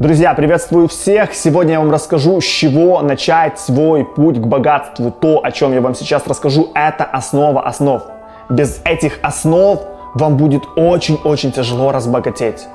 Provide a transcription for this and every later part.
Друзья, приветствую всех! Сегодня я вам расскажу, с чего начать свой путь к богатству. То, о чем я вам сейчас расскажу, это основа основ. Без этих основ вам будет очень-очень тяжело разбогатеть.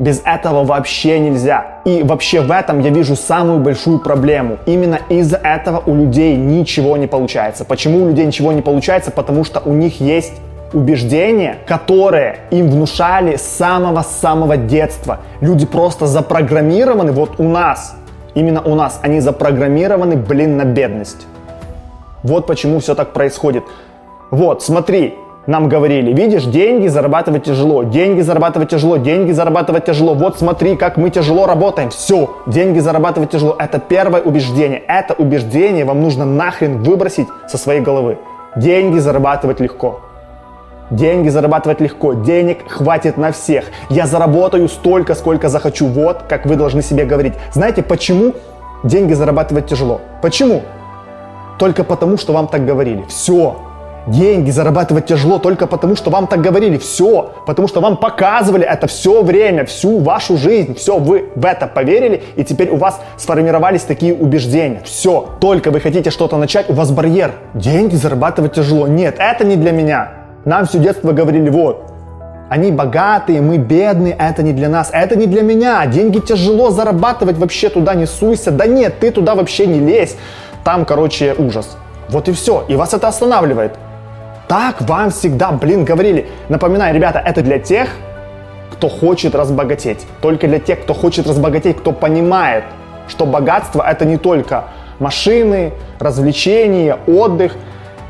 Без этого вообще нельзя. И вообще в этом я вижу самую большую проблему. Именно из-за этого у людей ничего не получается. Почему у людей ничего не получается? Потому что у них есть убеждения, которые им внушали с самого-самого детства. Люди просто запрограммированы, вот у нас, именно у нас, они запрограммированы, блин, на бедность. Вот почему все так происходит. Вот, смотри, нам говорили, видишь, деньги зарабатывать тяжело, деньги зарабатывать тяжело, деньги зарабатывать тяжело. Вот смотри, как мы тяжело работаем. Все, деньги зарабатывать тяжело. Это первое убеждение. Это убеждение вам нужно нахрен выбросить со своей головы. Деньги зарабатывать легко. Деньги зарабатывать легко, денег хватит на всех. Я заработаю столько, сколько захочу. Вот как вы должны себе говорить. Знаете, почему деньги зарабатывать тяжело? Почему? Только потому, что вам так говорили. Все. Деньги зарабатывать тяжело только потому, что вам так говорили. Все. Потому что вам показывали это все время, всю вашу жизнь. Все, вы в это поверили, и теперь у вас сформировались такие убеждения. Все. Только вы хотите что-то начать, у вас барьер. Деньги зарабатывать тяжело. Нет, это не для меня. Нам все детство говорили, вот, они богатые, мы бедные, это не для нас, это не для меня, деньги тяжело зарабатывать, вообще туда не суйся, да нет, ты туда вообще не лезь, там, короче, ужас. Вот и все, и вас это останавливает. Так вам всегда, блин, говорили. Напоминаю, ребята, это для тех, кто хочет разбогатеть. Только для тех, кто хочет разбогатеть, кто понимает, что богатство это не только машины, развлечения, отдых –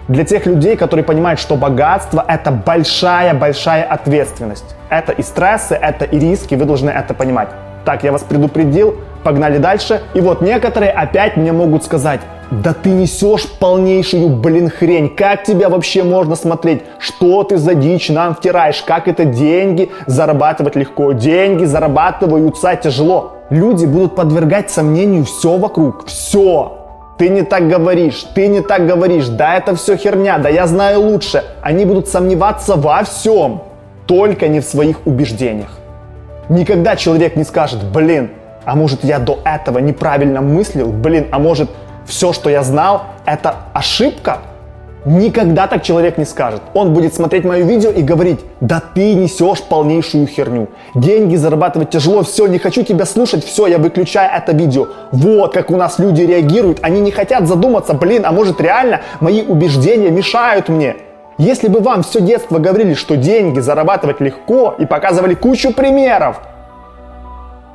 для тех людей, которые понимают, что богатство – это большая-большая ответственность. Это и стрессы, это и риски, вы должны это понимать. Так, я вас предупредил, погнали дальше. И вот некоторые опять мне могут сказать, да ты несешь полнейшую, блин, хрень. Как тебя вообще можно смотреть? Что ты за дичь нам втираешь? Как это деньги зарабатывать легко? Деньги зарабатываются тяжело. Люди будут подвергать сомнению все вокруг. Все. Ты не так говоришь, ты не так говоришь, да это все херня, да я знаю лучше. Они будут сомневаться во всем, только не в своих убеждениях. Никогда человек не скажет, блин, а может я до этого неправильно мыслил, блин, а может все, что я знал, это ошибка? Никогда так человек не скажет. Он будет смотреть мое видео и говорить, да ты несешь полнейшую херню. Деньги зарабатывать тяжело, все, не хочу тебя слушать, все, я выключаю это видео. Вот как у нас люди реагируют. Они не хотят задуматься, блин, а может реально мои убеждения мешают мне. Если бы вам все детство говорили, что деньги зарабатывать легко и показывали кучу примеров,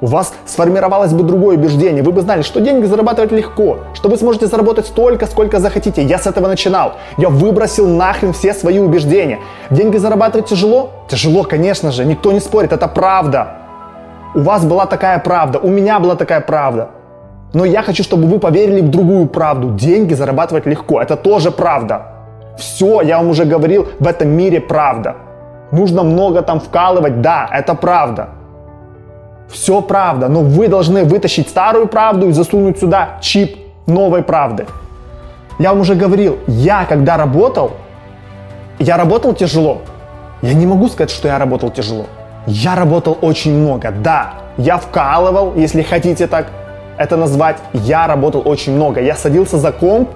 у вас сформировалось бы другое убеждение. Вы бы знали, что деньги зарабатывать легко, что вы сможете заработать столько, сколько захотите. Я с этого начинал. Я выбросил нахрен все свои убеждения. Деньги зарабатывать тяжело? Тяжело, конечно же, никто не спорит, это правда. У вас была такая правда, у меня была такая правда. Но я хочу, чтобы вы поверили в другую правду. Деньги зарабатывать легко, это тоже правда. Все, я вам уже говорил, в этом мире правда. Нужно много там вкалывать, да, это правда. Все правда, но вы должны вытащить старую правду и засунуть сюда чип новой правды. Я вам уже говорил, я когда работал, я работал тяжело. Я не могу сказать, что я работал тяжело. Я работал очень много, да. Я вкалывал, если хотите так это назвать. Я работал очень много. Я садился за комп,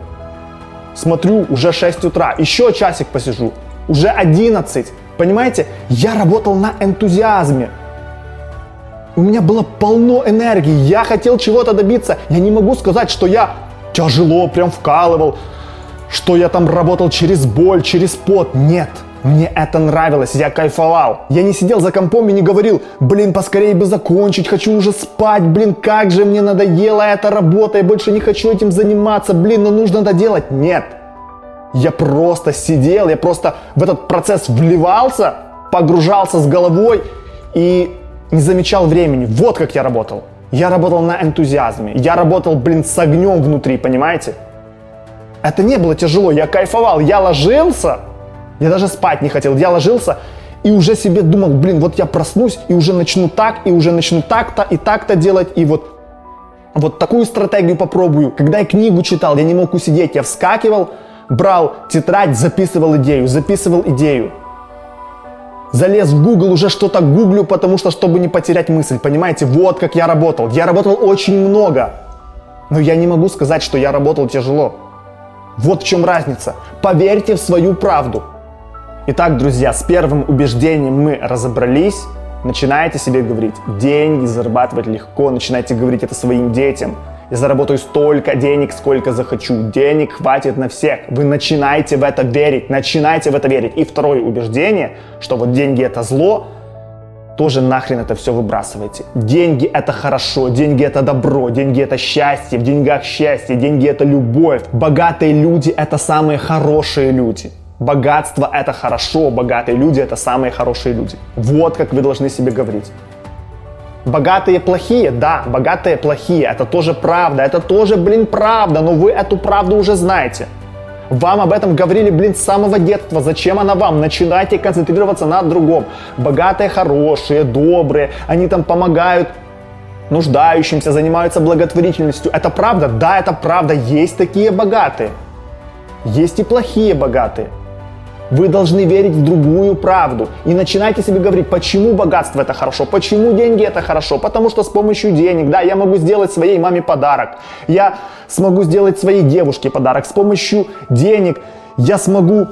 смотрю, уже 6 утра, еще часик посижу, уже 11. Понимаете, я работал на энтузиазме. У меня было полно энергии, я хотел чего-то добиться. Я не могу сказать, что я тяжело прям вкалывал, что я там работал через боль, через пот. Нет, мне это нравилось, я кайфовал. Я не сидел за компом и не говорил, блин, поскорее бы закончить, хочу уже спать, блин, как же мне надоела эта работа, я больше не хочу этим заниматься, блин, ну нужно это делать. Нет, я просто сидел, я просто в этот процесс вливался, погружался с головой и не замечал времени. Вот как я работал. Я работал на энтузиазме. Я работал, блин, с огнем внутри, понимаете? Это не было тяжело, я кайфовал. Я ложился, я даже спать не хотел. Я ложился и уже себе думал, блин, вот я проснусь и уже начну так, и уже начну так-то и так-то делать. И вот, вот такую стратегию попробую. Когда я книгу читал, я не мог усидеть. Я вскакивал, брал тетрадь, записывал идею, записывал идею. Залез в Google, уже что-то гуглю, потому что, чтобы не потерять мысль, понимаете, вот как я работал. Я работал очень много, но я не могу сказать, что я работал тяжело. Вот в чем разница. Поверьте в свою правду. Итак, друзья, с первым убеждением мы разобрались. Начинаете себе говорить, деньги зарабатывать легко, начинайте говорить это своим детям. Я заработаю столько денег, сколько захочу. Денег хватит на всех. Вы начинаете в это верить, начинайте в это верить. И второе убеждение, что вот деньги это зло, тоже нахрен это все выбрасывайте. Деньги это хорошо, деньги это добро, деньги это счастье, в деньгах счастье, деньги это любовь. Богатые люди это самые хорошие люди. Богатство – это хорошо, богатые люди – это самые хорошие люди. Вот как вы должны себе говорить. Богатые плохие, да, богатые плохие, это тоже правда, это тоже, блин, правда, но вы эту правду уже знаете. Вам об этом говорили, блин, с самого детства. Зачем она вам? Начинайте концентрироваться на другом. Богатые, хорошие, добрые, они там помогают нуждающимся, занимаются благотворительностью. Это правда? Да, это правда. Есть такие богатые. Есть и плохие богатые. Вы должны верить в другую правду. И начинайте себе говорить, почему богатство это хорошо, почему деньги это хорошо. Потому что с помощью денег, да, я могу сделать своей маме подарок. Я смогу сделать своей девушке подарок. С помощью денег я смогу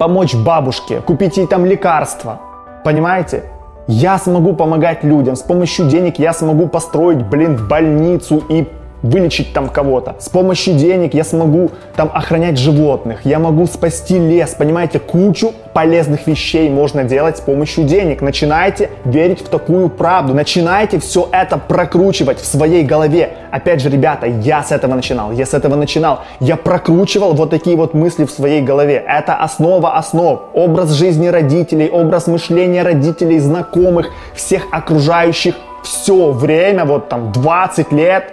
помочь бабушке, купить ей там лекарства. Понимаете? Я смогу помогать людям. С помощью денег я смогу построить, блин, больницу и вылечить там кого-то. С помощью денег я смогу там охранять животных, я могу спасти лес, понимаете, кучу полезных вещей можно делать с помощью денег. Начинайте верить в такую правду, начинайте все это прокручивать в своей голове. Опять же, ребята, я с этого начинал, я с этого начинал. Я прокручивал вот такие вот мысли в своей голове. Это основа основ. Образ жизни родителей, образ мышления родителей, знакомых, всех окружающих все время, вот там 20 лет,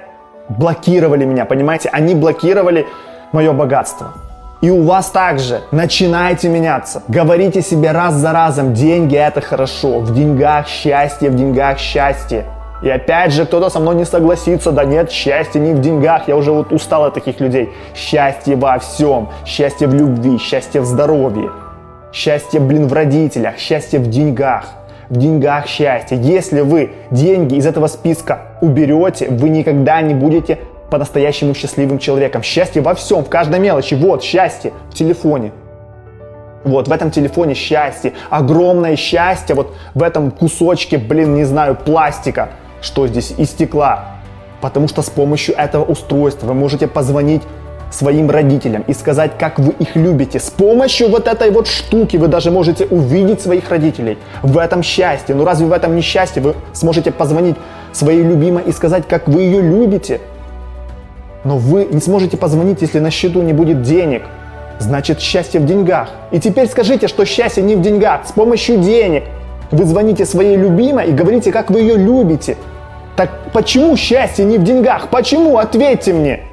блокировали меня, понимаете? Они блокировали мое богатство. И у вас также начинайте меняться. Говорите себе раз за разом, деньги это хорошо, в деньгах счастье, в деньгах счастье. И опять же, кто-то со мной не согласится, да нет, счастье не в деньгах, я уже вот устал от таких людей. Счастье во всем, счастье в любви, счастье в здоровье, счастье, блин, в родителях, счастье в деньгах в деньгах счастье. Если вы деньги из этого списка уберете, вы никогда не будете по-настоящему счастливым человеком. Счастье во всем, в каждой мелочи. Вот, счастье в телефоне. Вот, в этом телефоне счастье, огромное счастье, вот в этом кусочке, блин, не знаю, пластика, что здесь, и стекла. Потому что с помощью этого устройства вы можете позвонить своим родителям и сказать, как вы их любите. С помощью вот этой вот штуки вы даже можете увидеть своих родителей. В этом счастье. Ну разве в этом не счастье? Вы сможете позвонить своей любимой и сказать, как вы ее любите. Но вы не сможете позвонить, если на счету не будет денег. Значит, счастье в деньгах. И теперь скажите, что счастье не в деньгах. С помощью денег вы звоните своей любимой и говорите, как вы ее любите. Так почему счастье не в деньгах? Почему? Ответьте мне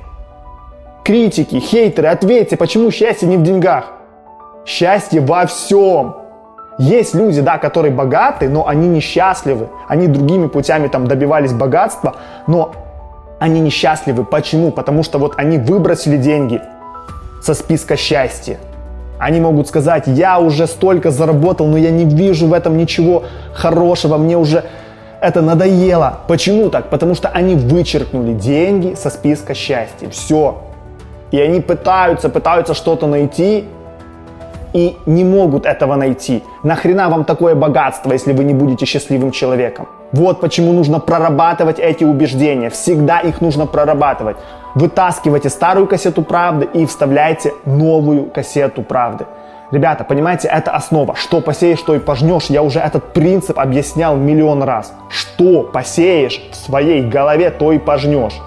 критики, хейтеры, ответьте, почему счастье не в деньгах? Счастье во всем. Есть люди, да, которые богаты, но они несчастливы. Они другими путями там добивались богатства, но они несчастливы. Почему? Потому что вот они выбросили деньги со списка счастья. Они могут сказать, я уже столько заработал, но я не вижу в этом ничего хорошего, мне уже это надоело. Почему так? Потому что они вычеркнули деньги со списка счастья. Все, и они пытаются, пытаются что-то найти и не могут этого найти. Нахрена вам такое богатство, если вы не будете счастливым человеком? Вот почему нужно прорабатывать эти убеждения. Всегда их нужно прорабатывать. Вытаскивайте старую кассету правды и вставляйте новую кассету правды. Ребята, понимаете, это основа. Что посеешь, что и пожнешь. Я уже этот принцип объяснял миллион раз. Что посеешь в своей голове, то и пожнешь.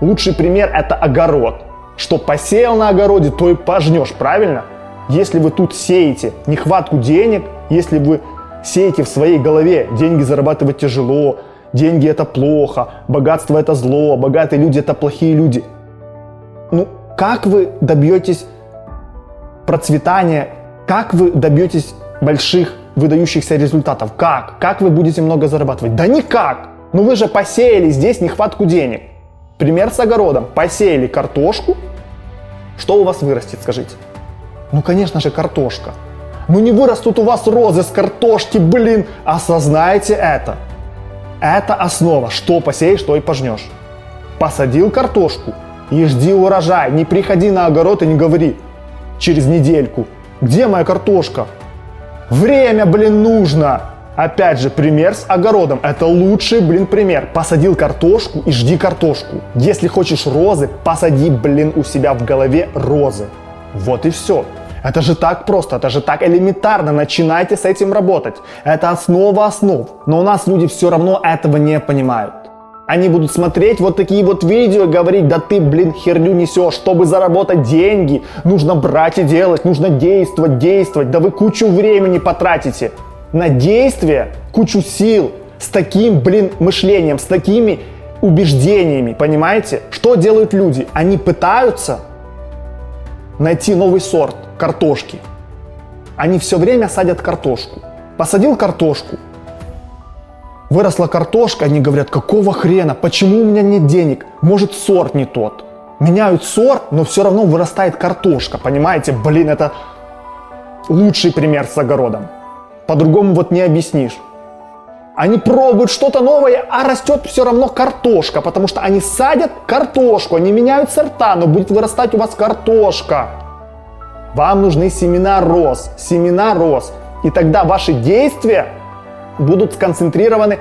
Лучший пример это огород. Что посеял на огороде, то и пожнешь, правильно? Если вы тут сеете нехватку денег, если вы сеете в своей голове, деньги зарабатывать тяжело, деньги это плохо, богатство это зло, богатые люди это плохие люди. Ну, как вы добьетесь процветания, как вы добьетесь больших выдающихся результатов? Как? Как вы будете много зарабатывать? Да никак! Ну вы же посеяли здесь нехватку денег. Пример с огородом. Посеяли картошку, что у вас вырастет, скажите? Ну, конечно же, картошка. Ну не вырастут у вас розы с картошки, блин. Осознайте это. Это основа. Что посеешь, то и пожнешь. Посадил картошку и жди урожай. Не приходи на огород и не говори через недельку. Где моя картошка? Время, блин, нужно. Опять же, пример с огородом. Это лучший, блин, пример. Посадил картошку и жди картошку. Если хочешь розы, посади, блин, у себя в голове розы. Вот и все. Это же так просто, это же так элементарно. Начинайте с этим работать. Это основа основ. Но у нас люди все равно этого не понимают. Они будут смотреть вот такие вот видео и говорить, да ты, блин, херню несешь, чтобы заработать деньги. Нужно брать и делать, нужно действовать, действовать. Да вы кучу времени потратите на действие, кучу сил с таким, блин, мышлением, с такими убеждениями, понимаете? Что делают люди? Они пытаются найти новый сорт картошки. Они все время садят картошку. Посадил картошку, выросла картошка, они говорят, какого хрена, почему у меня нет денег, может сорт не тот. Меняют сорт, но все равно вырастает картошка, понимаете? Блин, это лучший пример с огородом. По-другому вот не объяснишь. Они пробуют что-то новое, а растет все равно картошка, потому что они садят картошку, они меняют сорта, но будет вырастать у вас картошка. Вам нужны семена роз, семена роз. И тогда ваши действия будут сконцентрированы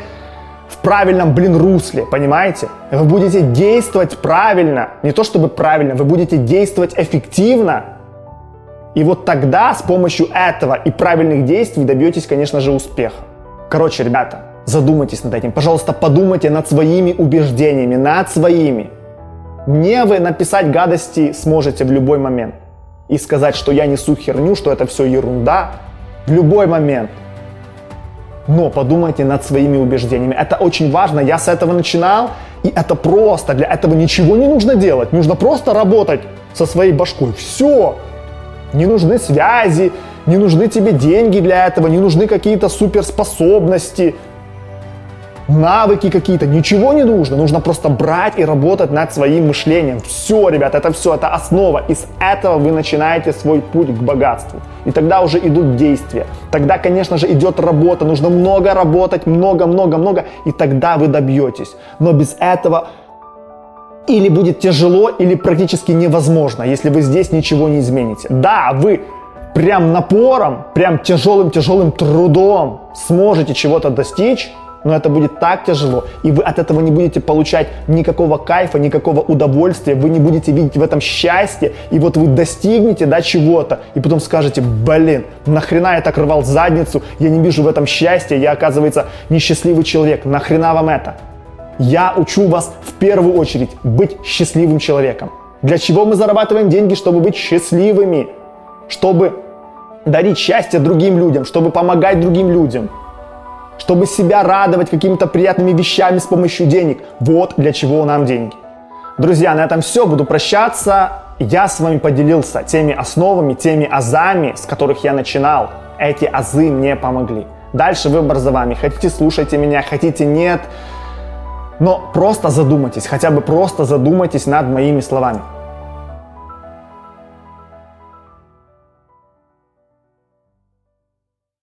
в правильном, блин, русле, понимаете? Вы будете действовать правильно, не то чтобы правильно, вы будете действовать эффективно. И вот тогда с помощью этого и правильных действий добьетесь, конечно же, успеха. Короче, ребята, задумайтесь над этим. Пожалуйста, подумайте над своими убеждениями, над своими. Мне вы написать гадости сможете в любой момент и сказать, что я несу херню, что это все ерунда, в любой момент. Но подумайте над своими убеждениями. Это очень важно. Я с этого начинал, и это просто. Для этого ничего не нужно делать. Нужно просто работать со своей башкой. Все. Не нужны связи, не нужны тебе деньги для этого, не нужны какие-то суперспособности навыки какие-то, ничего не нужно. Нужно просто брать и работать над своим мышлением. Все, ребят, это все, это основа. Из этого вы начинаете свой путь к богатству. И тогда уже идут действия. Тогда, конечно же, идет работа. Нужно много работать, много-много-много, и тогда вы добьетесь. Но без этого или будет тяжело, или практически невозможно, если вы здесь ничего не измените. Да, вы прям напором, прям тяжелым-тяжелым трудом сможете чего-то достичь, но это будет так тяжело, и вы от этого не будете получать никакого кайфа, никакого удовольствия, вы не будете видеть в этом счастье, и вот вы достигнете, да, чего-то, и потом скажете, блин, нахрена я так рвал задницу, я не вижу в этом счастья, я, оказывается, несчастливый человек, нахрена вам это? Я учу вас в первую очередь быть счастливым человеком. Для чего мы зарабатываем деньги? Чтобы быть счастливыми, чтобы дарить счастье другим людям, чтобы помогать другим людям – чтобы себя радовать какими-то приятными вещами с помощью денег. Вот для чего нам деньги. Друзья, на этом все. Буду прощаться. Я с вами поделился теми основами, теми азами, с которых я начинал. Эти азы мне помогли. Дальше выбор за вами. Хотите, слушайте меня, хотите, нет. Но просто задумайтесь, хотя бы просто задумайтесь над моими словами.